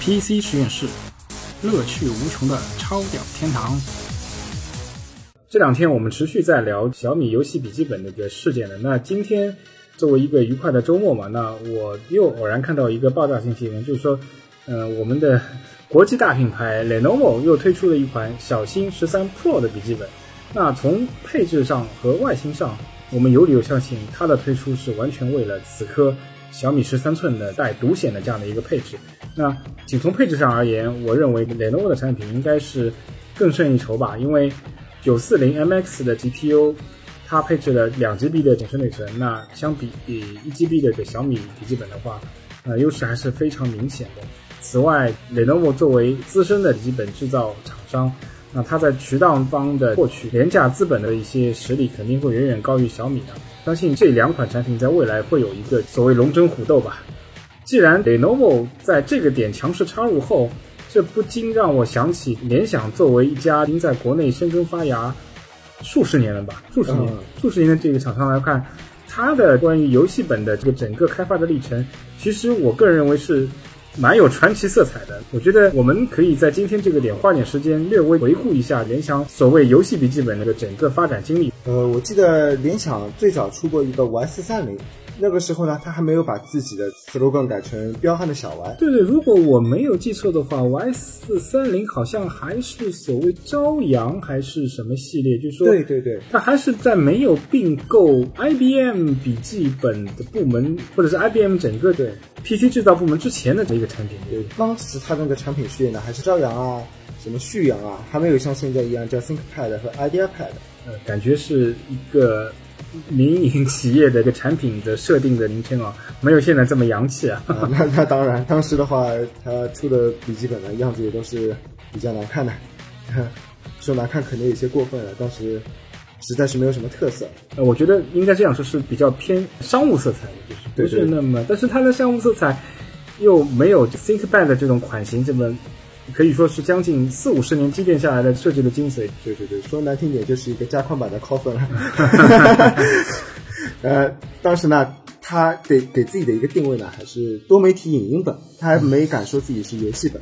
PC 实验室，乐趣无穷的超屌天堂。这两天我们持续在聊小米游戏笔记本的这个事件呢。那今天作为一个愉快的周末嘛，那我又偶然看到一个爆炸性新闻，就是说，呃，我们的国际大品牌 Lenovo 又推出了一款小新十三 Pro 的笔记本。那从配置上和外形上，我们有理由相信它的推出是完全为了此刻。小米十三寸的带独显的这样的一个配置，那仅从配置上而言，我认为 Lenovo 的产品应该是更胜一筹吧。因为九四零 MX 的 GPU，它配置了两 GB 的景深内存，那相比一 GB 的这小米笔记本的话，呃，优势还是非常明显的。此外，Lenovo 作为资深的笔记本制造厂商，那它在渠道方的获取廉价资本的一些实力，肯定会远远高于小米的。相信这两款产品在未来会有一个所谓龙争虎斗吧。既然 Lenovo 在这个点强势插入后，这不禁让我想起联想作为一家已经在国内生根发芽数十年了吧，数十年、数十年的这个厂商来看，它的关于游戏本的这个整个开发的历程，其实我个人认为是。蛮有传奇色彩的，我觉得我们可以在今天这个点花点时间略微回顾一下联想所谓游戏笔记本那个整个发展经历。呃，我记得联想最早出过一个 Y 四三零。那个时候呢，他还没有把自己的 slogan 改成彪悍的小 Y。对对，如果我没有记错的话，Y 四三零好像还是所谓朝阳还是什么系列，就是说，对对对，它还是在没有并购 IBM 笔记本的部门，或者是 IBM 整个的 PC 制造部门之前的这一个产品。对，当时它那个产品序列呢，还是朝阳啊，什么旭阳啊，还没有像现在一样叫 ThinkPad 和 IdeaPad。呃，感觉是一个。民营企业的一个产品的设定的名称啊，没有现在这么洋气啊。那那当然，当时的话，它出的笔记本的样子也都是比较难看的。说难看可能有些过分了，当时实在是没有什么特色。呃，我觉得应该这样说，是比较偏商务色彩的，就是不是那么，但是它的商务色彩又没有 ThinkPad 这种款型这么。可以说是将近四五十年积淀下来的设计的精髓。对对对，说难听点就是一个加宽版的 Coffin 了。呃，当时呢，他给给自己的一个定位呢，还是多媒体影音本，他还没敢说自己是游戏本。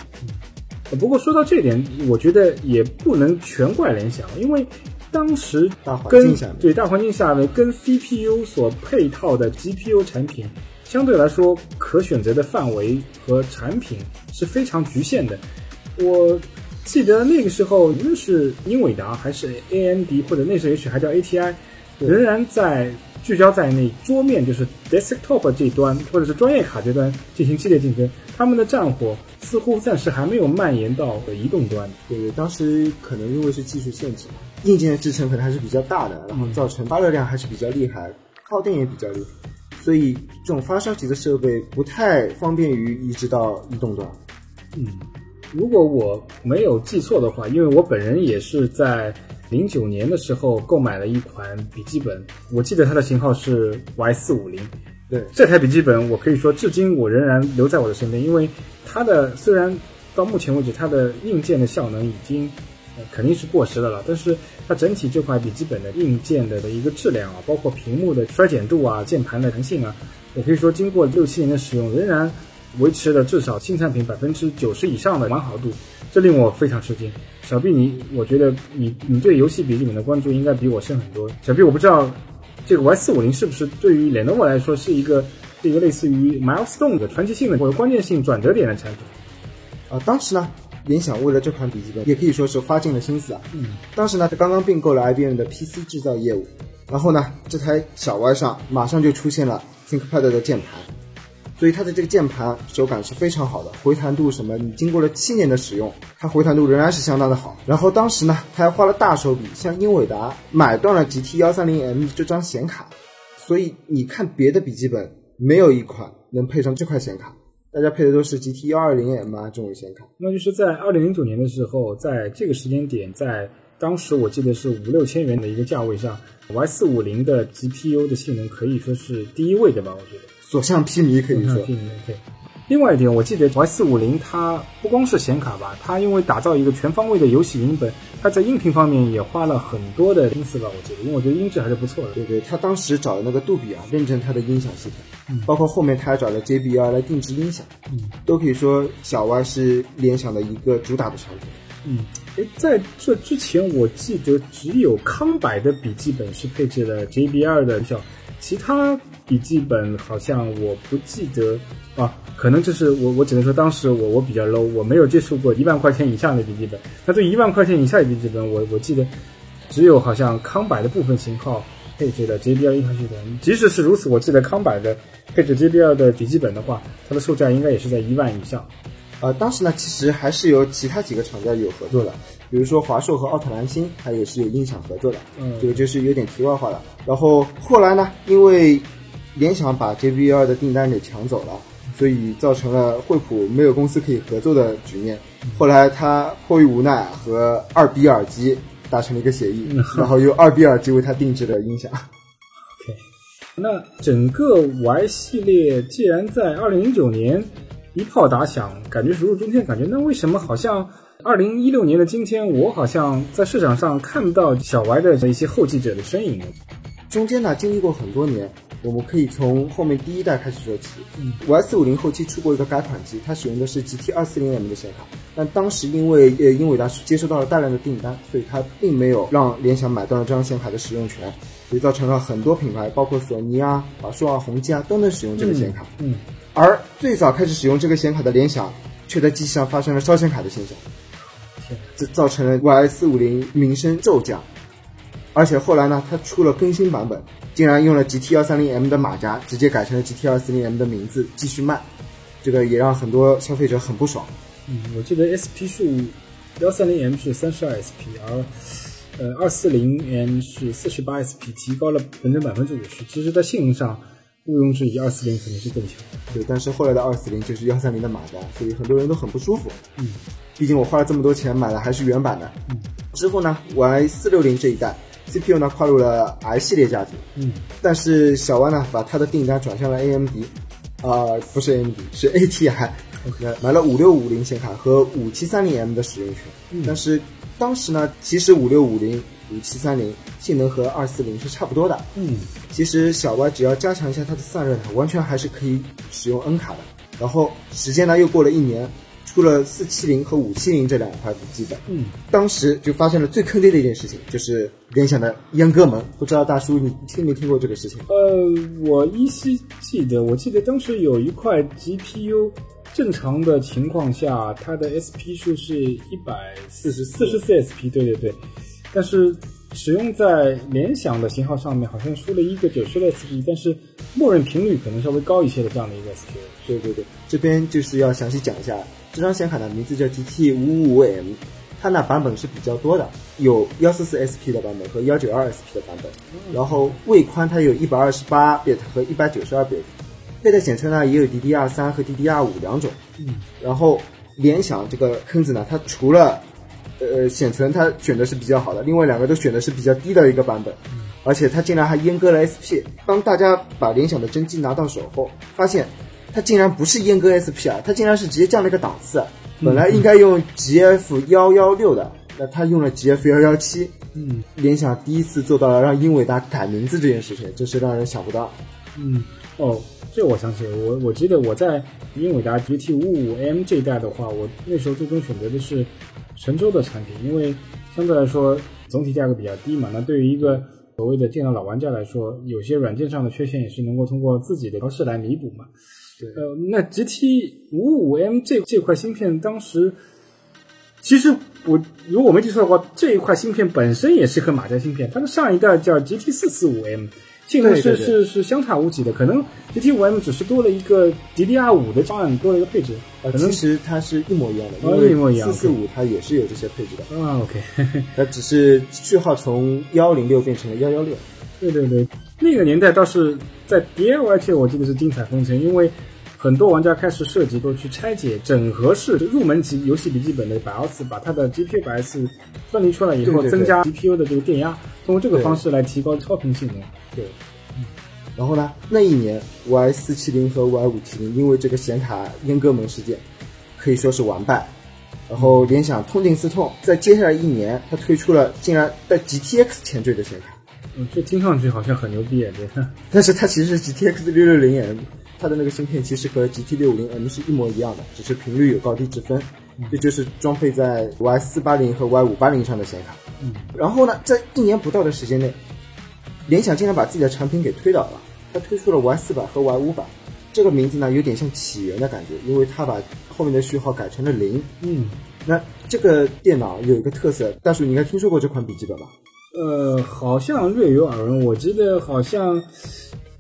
不过说到这点，我觉得也不能全怪联想，因为当时大环境下，对大环境下面跟 CPU 所配套的 GPU 产品，相对来说可选择的范围和产品是非常局限的。我记得那个时候，无论是英伟达还是 AMD，或者那时候也许还叫 ATI，仍然在聚焦在那桌面，就是 desktop 这端，或者是专业卡这端进行激烈竞争。他们的战火似乎暂时还没有蔓延到移动端。对，当时可能因为是技术限制，硬件的支撑可能还是比较大的，然后造成发热量还是比较厉害，耗电也比较厉害，所以这种发烧级的设备不太方便于移植到移动端。嗯。如果我没有记错的话，因为我本人也是在零九年的时候购买了一款笔记本，我记得它的型号是 Y 四五零。对，这台笔记本我可以说至今我仍然留在我的身边，因为它的虽然到目前为止它的硬件的效能已经肯定是过时的了，但是它整体这块笔记本的硬件的的一个质量啊，包括屏幕的衰减度啊、键盘的弹性啊，我可以说经过六七年的使用，仍然。维持了至少新产品百分之九十以上的完好度，这令我非常吃惊。小毕，你我觉得你你对游戏笔记本的关注应该比我深很多。小毕，我不知道这个 Y 四五零是不是对于 Lenovo 来说是一个是一个类似于 milestone 的传奇性的或者关键性转折点的产品。啊，当时呢，联想为了这款笔记本也可以说是花尽了心思啊。嗯，当时呢，他刚刚并购了 IBM 的 PC 制造业务，然后呢，这台小 Y 上马上就出现了 ThinkPad 的键盘。所以它的这个键盘手感是非常好的，回弹度什么，你经过了七年的使用，它回弹度仍然是相当的好。然后当时呢，他还花了大手笔向英伟达买断了 GT 幺三零 M 这张显卡。所以你看别的笔记本没有一款能配上这块显卡，大家配的都是 GT 幺二零 M 啊这种显卡。那就是在二零零九年的时候，在这个时间点，在当时我记得是五六千元的一个价位上，Y 四五零的 GPU 的性能可以说是第一位的吧，我觉得。所向披靡，可以说。另外一点，我记得 Y 四五零它不光是显卡吧，它因为打造一个全方位的游戏音本，它在音频方面也花了很多的心思吧。我记得，因为我觉得音质还是不错的。对对，他当时找的那个杜比啊，认证它的音响系统，包括后面他还找了 JBL 来定制音响，嗯，都可以说小 Y 是联想的一个主打的产品。嗯，诶，在这之前，我记得只有康柏的笔记本是配置了 JBL 的音效，其他笔记本好像我不记得啊。可能就是我，我只能说当时我我比较 low，我没有接触过一万块钱以上的笔记本。那对一万块钱以下的笔记本，我我记得只有好像康柏的部分型号配置的 JBL 音效系统。即使是如此，我记得康柏的配置 JBL 的笔记本的话，它的售价应该也是在一万以上。呃，当时呢，其实还是有其他几个厂家有合作的，比如说华硕和奥特蓝星，它也是有音响合作的。嗯这个就是有点题外话了。然后后来呢，因为联想把 JBL 的订单给抢走了，所以造成了惠普没有公司可以合作的局面。后来他迫于无奈，和二 B 耳机达成了一个协议，然后由二 B 耳机为他定制的音响。OK，那整个 Y 系列既然在二零零九年一炮打响，感觉如日中天，感觉那为什么好像二零一六年的今天，我好像在市场上看不到小 Y 的一些后继者的身影呢？中间呢经历过很多年，我们可以从后面第一代开始说起。嗯 Y 四五零后期出过一个改款机，它使用的是 GT 二四零 M 的显卡，但当时因为呃英伟达接收到了大量的订单，所以它并没有让联想买断了这张显卡的使用权，所以造成了很多品牌，包括索尼啊、华硕啊、宏基啊都能使用这个显卡。嗯，而最早开始使用这个显卡的联想，却在机器上发生了烧显卡的现象，天，这造成了 Y 四五零名声骤降。而且后来呢，它出了更新版本，竟然用了 GT 幺三零 M 的马甲，直接改成了 GT 二四零 M 的名字继续卖，这个也让很多消费者很不爽。嗯，我记得 SP 数幺三零 M 是三十二 SP，而呃二四零 M 是四十八 SP，提高了整整百分之五十。其实，在性能上毋庸置疑，二四零肯定是更强。对，但是后来的二四零就是幺三零的马甲，所以很多人都很不舒服。嗯，毕竟我花了这么多钱买的还是原版的。嗯，之后呢，Y 四六零这一代 CPU 呢跨入了 I 系列家族。嗯，但是小 Y 呢把他的订单转向了 AMD，啊、不是 AMD 是 ATI，买了五六五零显卡和五七三零 M 的使用权。但是当时呢，其实五六五零、五七三零性能和二四零是差不多的。嗯，其实小 Y 只要加强一下它的散热呢，完全还是可以使用 N 卡的。然后时间呢又过了一年，出了四七零和五七零这两块笔记本。嗯，当时就发生了最坑爹的一件事情，就是联想的阉割门。不知道大叔你听没听过这个事情？呃，我依稀记得，我记得当时有一块 GPU，正常的情况下，它的 SP 数是一百四十四十四 SP，对对对，但是使用在联想的型号上面，好像出了一个九十的 SP，但是默认频率可能稍微高一些的这样的一个 SP。对对对，这边就是要详细讲一下，这张显卡的名字叫 GT 五五五 M，它呢版本是比较多的，有幺四四 SP 的版本和幺九二 SP 的版本，然后位宽它有一百二十八 bit 和一百九十二 bit，佩戴显存呢也有 DDR 三和 DDR 五两种，嗯，然后联想这个坑子呢，它除了呃显存它选的是比较好的，另外两个都选的是比较低的一个版本，而且它竟然还阉割了 SP。当大家把联想的真机拿到手后，发现它竟然不是阉割 SP 啊，它竟然是直接降了一个档次。本来应该用 GF 幺幺六的，那它用了 GF 幺幺七。嗯联想第一次做到了让英伟达改名字这件事情，真是让人想不到。嗯，哦，这我想起了，我我记得我在英伟达 GT 五五 M 这一代的话，我那时候最终选择的是神州的产品，因为相对来说总体价格比较低嘛。那对于一个所谓的电脑老玩家来说，有些软件上的缺陷也是能够通过自己的调试来弥补嘛。对。呃，那 GT 五五 M 这这块芯片当时，其实我如果我没记错的话，这一块芯片本身也是颗马甲芯片，它的上一代叫 GT 四四五 M，性能是是是相差无几的，可能 GT 五 M 只是多了一个 DDR 五的方案，多了一个配置，呃，可能其实它是一模一样的，哦因为一模一样四四五它也是有这些配置的，啊 OK，它只是序号从幺零六变成了幺幺六。对对对，那个年代倒是在 DIY 界我记得是精彩纷呈，因为很多玩家开始涉及，都去拆解整合式入门级游戏笔记本的 BIOS，把它的 GPU BIOS 分离出来以后，对对对增加 GPU 的这个电压，通过这个方式来提高超频性能。对，然后呢，那一年 Y 四七零和 Y 五七零因为这个显卡阉割门事件，可以说是完败。然后联想痛定思痛，在接下来一年，它推出了竟然带 GTX 前缀的显卡。嗯，这听上去好像很牛逼啊，对吧？但是它其实是 GTX 六六零 M，它的那个芯片其实和 GT 六五零 M 是一模一样的，只是频率有高低之分。这就是装配在 Y 四八零和 Y 五八零上的显卡。嗯，然后呢，在一年不到的时间内，联想竟然把自己的产品给推倒了，它推出了 Y 四百和 Y 五百。这个名字呢，有点像起源的感觉，因为它把后面的序号改成了零。嗯，那这个电脑有一个特色，大叔你应该听说过这款笔记本吧？呃，好像略有耳闻。我记得好像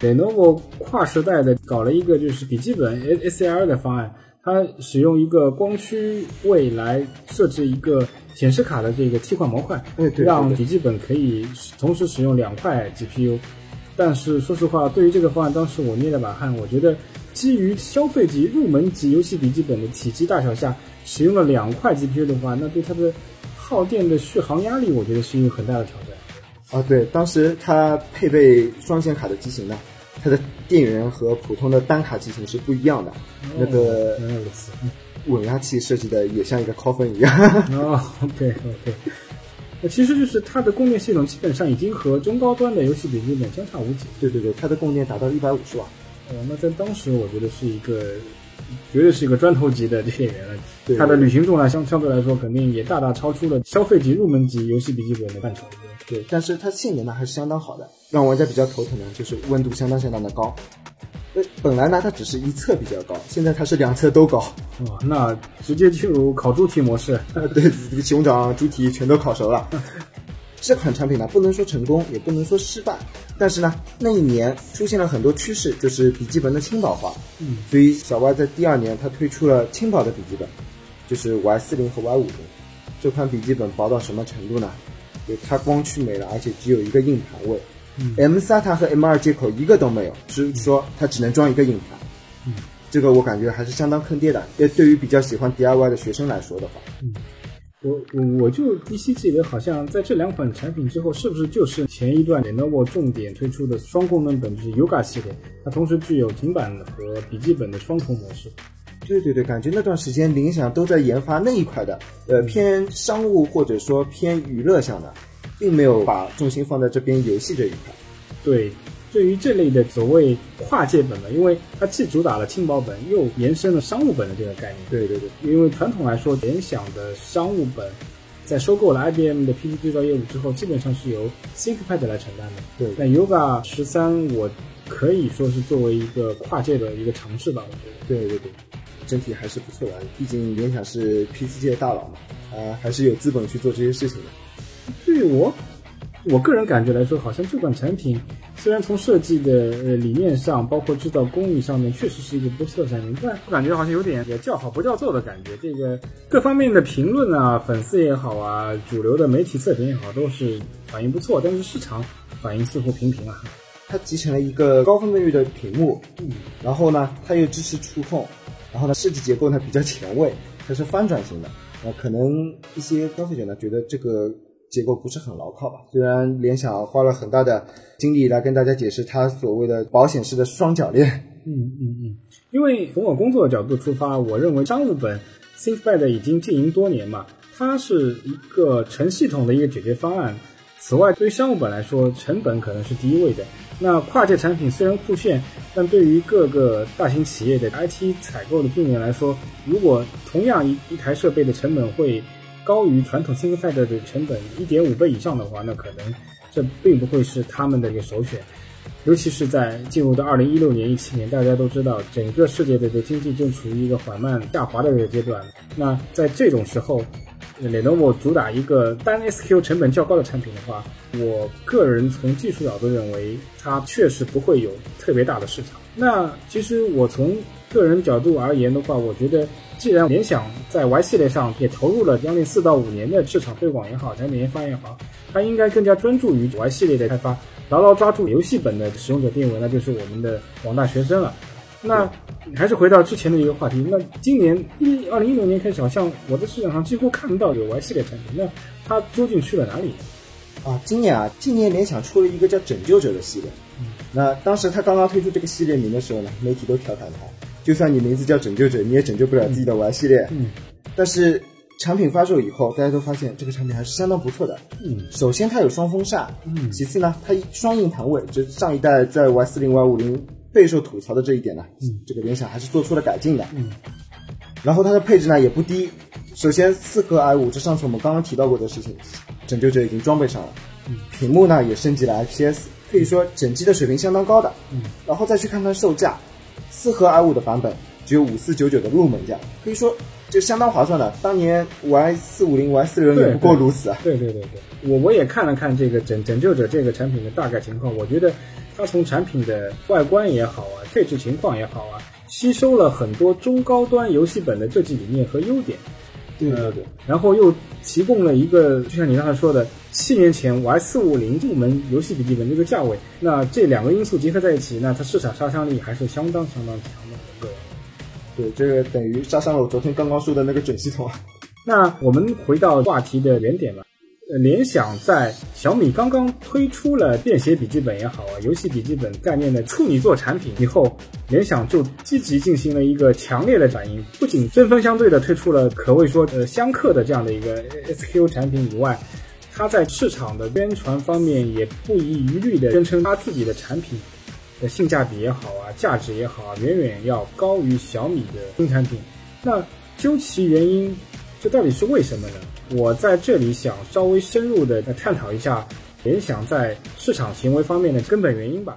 Lenovo 跨时代的搞了一个就是笔记本 S A R 的方案，它使用一个光驱位来设置一个显示卡的这个替换模块，让笔记本可以同时使用两块 GPU。但是说实话，对于这个方案，当时我捏了把汗。我觉得基于消费级、入门级游戏笔记本的体积大小下，使用了两块 GPU 的话，那对它的耗电的续航压力，我觉得是一个很大的挑战。啊，对，当时它配备双显卡的机型呢，它的电源和普通的单卡机型是不一样的，那个。稳压器设计的也像一个 coffin 一样。哦，OK OK，那其实就是它的供电系统基本上已经和中高端的游戏笔记本相差无几。对对对，它的供电达到一百五十瓦。哦，那在当时我觉得是一个，绝对是一个砖头级的电源了。对它的旅行重量相相对来说肯定也大大超出了消费级、入门级游戏笔记本的范畴。对，但是它性能呢还是相当好的，让玩家比较头疼的就是温度相当相当的高。呃，本来呢它只是一侧比较高，现在它是两侧都高。哇，那直接进入烤猪蹄模式。啊，对，这个熊掌、猪蹄全都烤熟了。这款产品呢，不能说成功，也不能说失败，但是呢，那一年出现了很多趋势，就是笔记本的轻薄化。嗯，所以小 Y 在第二年，它推出了轻薄的笔记本，就是 Y 四零和 Y 五零。这款笔记本薄到什么程度呢？就它光驱没了，而且只有一个硬盘位、m SATA 和 M 二接口一个都没有，只是说它只能装一个硬盘。嗯，这个我感觉还是相当坑爹的。也对于比较喜欢 DIY 的学生来说的话，我我我就依稀记得，好像在这两款产品之后，是不是就是前一段 Lenovo 重点推出的双功能本，就是 Yoga 系列，它同时具有平板和笔记本的双重模式。对对对，感觉那段时间联想都在研发那一块的，呃，偏商务或者说偏娱乐向的，并没有把重心放在这边游戏这一块。对，对于这类的所谓跨界本呢，因为它既主打了轻薄本，又延伸了商务本的这个概念。对对对，因为传统来说，联想的商务本在收购了 IBM 的 PC 制造业务之后，基本上是由 ThinkPad 来承担的。对那 Yoga 十三，我可以说是作为一个跨界的一个尝试吧，我觉得。对对对，整体还是不错的。毕竟联想是 PC 界的大佬嘛，啊、还是有资本去做这些事情的。对于我我个人感觉来说，好像这款产品虽然从设计的呃理念上，包括制造工艺上面，确实是一个不错的产品，但我感觉好像有点也叫好不叫座的感觉。这个各方面的评论啊，粉丝也好啊，主流的媒体测评也好，都是反应不错，但是市场反应似乎平平啊。它集成了一个高分辨率的屏幕，嗯，然后呢，它又支持触控，然后呢，设计结构呢比较前卫，它是翻转型的。那可能一些消费者呢觉得这个结构不是很牢靠吧。虽然联想花了很大的精力来跟大家解释它所谓的保险式的双铰链，嗯嗯嗯，因为从我工作的角度出发，我认为商务本 ThinkPad 已经经营多年嘛，它是一个成系统的一个解决方案。此外，对于商务本来说，成本可能是第一位的。那跨界产品虽然酷炫，但对于各个大型企业的 IT 采购的人员来说，如果同样一一台设备的成本会高于传统 ThinkPad 的成本一点五倍以上的话，那可能这并不会是他们的一个首选。尤其是在进入到二零一六年、一七年，大家都知道整个世界的这经济正处于一个缓慢下滑的这个阶段。那在这种时候，Lenovo 主打一个单 SQ 成本较高的产品的话，我个人从技术角度认为，它确实不会有特别大的市场。那其实我从个人角度而言的话，我觉得既然联想在 Y 系列上也投入了将近四到五年的市场推广也好，产品研发也好，它应该更加专注于 Y 系列的开发。牢牢抓住游戏本的使用者定位，那就是我们的广大学生了。那还是回到之前的一个话题，那今年一二零一六年开始，好像我在市场上几乎看不到有 Y 系列产品，那它究竟去了哪里？啊，今年啊，今年联想出了一个叫拯救者的系列，那当时他刚刚推出这个系列名的时候呢，媒体都调侃他，就算你名字叫拯救者，你也拯救不了自己的 Y 系列。嗯，但是产品发售以后，大家都发现这个产品还是相当不错的。嗯，首先它有双风扇，嗯其次呢，它双硬盘位，这上一代在 Y 四零 Y 五零备受吐槽的这一点呢，嗯这个联想还是做出了改进的。嗯，然后它的配置呢也不低，首先四核 i 五，这上次我们刚刚提到过的事情，拯救者已经装备上了。嗯，屏幕呢也升级了 IPS，可以说整机的水平相当高的。嗯，然后再去看看售价，四核 i 五的版本只有五四九九的入门价，可以说就相当划算了。当年 Y 四五零、Y 四六零也不过如此啊。对对对对，我我也看了看这个拯拯救者这个产品的大概情况，我觉得它从产品的外观也好啊，配置情况也好啊，吸收了很多中高端游戏本的设计理念和优点。对对对，然后又提供了一个，就像你刚才说的，七年前 Y 四五零入门游戏笔记本这个价位，那这两个因素结合在一起，那它市场杀伤力还是相当相当强的。对，这个等于杀伤了我昨天刚刚说的那个准系统啊。那我们回到话题的原点吧。呃，联想在小米刚刚推出了便携笔记本也好啊，游戏笔记本概念的处女座产品以后，联想就积极进行了一个强烈的反应，不仅针锋相对的推出了可谓说呃相克的这样的一个 SQ 产品以外，它在市场的宣传方面也不遗余力的宣称它自己的产品的性价比也好啊，价值也好啊，远远要高于小米的新产品。那究其原因，这到底是为什么呢？我在这里想稍微深入的探讨一下联想在市场行为方面的根本原因吧。